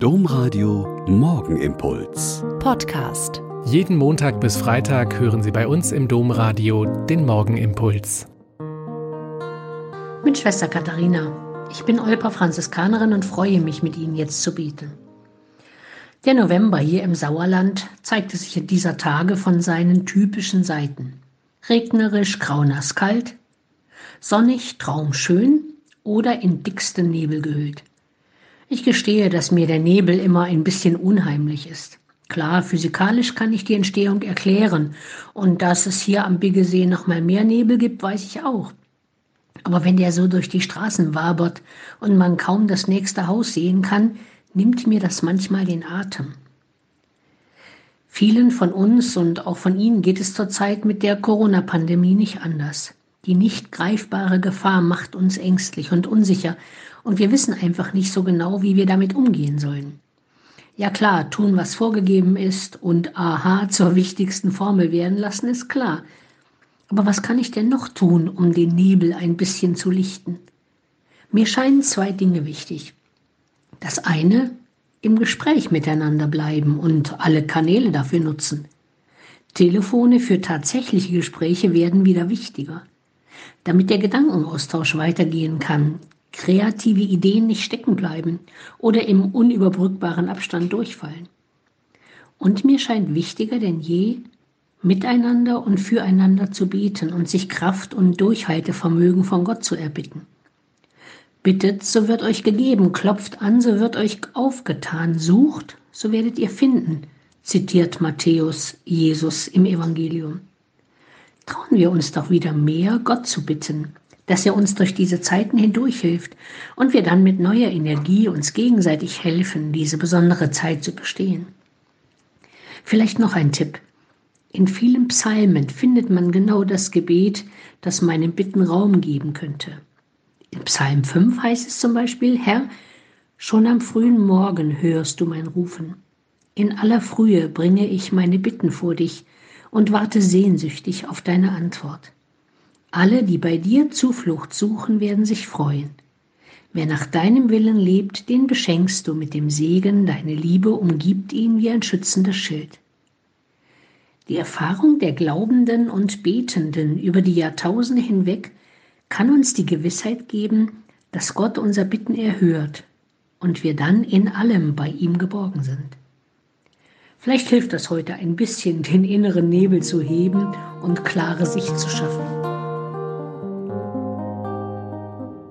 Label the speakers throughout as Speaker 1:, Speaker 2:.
Speaker 1: Domradio Morgenimpuls.
Speaker 2: Podcast.
Speaker 3: Jeden Montag bis Freitag hören Sie bei uns im Domradio den Morgenimpuls.
Speaker 4: Mit Schwester Katharina. Ich bin Olpa Franziskanerin und freue mich, mit Ihnen jetzt zu beten. Der November hier im Sauerland zeigte sich in dieser Tage von seinen typischen Seiten. Regnerisch, graunass kalt, sonnig, traumschön oder in dicksten Nebel gehüllt. Ich gestehe, dass mir der Nebel immer ein bisschen unheimlich ist. Klar, physikalisch kann ich die Entstehung erklären. Und dass es hier am Biggesee noch mal mehr Nebel gibt, weiß ich auch. Aber wenn der so durch die Straßen wabert und man kaum das nächste Haus sehen kann, nimmt mir das manchmal den Atem. Vielen von uns und auch von Ihnen geht es zurzeit mit der Corona-Pandemie nicht anders. Die nicht greifbare Gefahr macht uns ängstlich und unsicher und wir wissen einfach nicht so genau, wie wir damit umgehen sollen. Ja klar, tun, was vorgegeben ist und aha zur wichtigsten Formel werden lassen, ist klar. Aber was kann ich denn noch tun, um den Nebel ein bisschen zu lichten? Mir scheinen zwei Dinge wichtig. Das eine, im Gespräch miteinander bleiben und alle Kanäle dafür nutzen. Telefone für tatsächliche Gespräche werden wieder wichtiger. Damit der Gedankenaustausch weitergehen kann, kreative Ideen nicht stecken bleiben oder im unüberbrückbaren Abstand durchfallen. Und mir scheint wichtiger denn je, miteinander und füreinander zu beten und sich Kraft und Durchhaltevermögen von Gott zu erbitten. Bittet, so wird euch gegeben, klopft an, so wird euch aufgetan, sucht, so werdet ihr finden, zitiert Matthäus Jesus im Evangelium. Trauen wir uns doch wieder mehr, Gott zu bitten, dass er uns durch diese Zeiten hindurch hilft und wir dann mit neuer Energie uns gegenseitig helfen, diese besondere Zeit zu bestehen. Vielleicht noch ein Tipp. In vielen Psalmen findet man genau das Gebet, das meinen Bitten Raum geben könnte. In Psalm 5 heißt es zum Beispiel, Herr, schon am frühen Morgen hörst du mein Rufen. In aller Frühe bringe ich meine Bitten vor dich und warte sehnsüchtig auf deine Antwort. Alle, die bei dir Zuflucht suchen, werden sich freuen. Wer nach deinem Willen lebt, den beschenkst du mit dem Segen, deine Liebe umgibt ihn wie ein schützender Schild. Die Erfahrung der Glaubenden und Betenden über die Jahrtausende hinweg kann uns die Gewissheit geben, dass Gott unser Bitten erhört und wir dann in allem bei ihm geborgen sind. Vielleicht hilft das heute ein bisschen, den inneren Nebel zu heben und klare Sicht zu schaffen.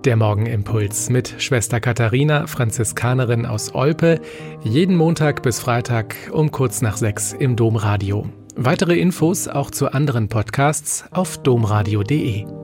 Speaker 3: Der Morgenimpuls mit Schwester Katharina, Franziskanerin aus Olpe, jeden Montag bis Freitag um kurz nach sechs im Domradio. Weitere Infos auch zu anderen Podcasts auf domradio.de.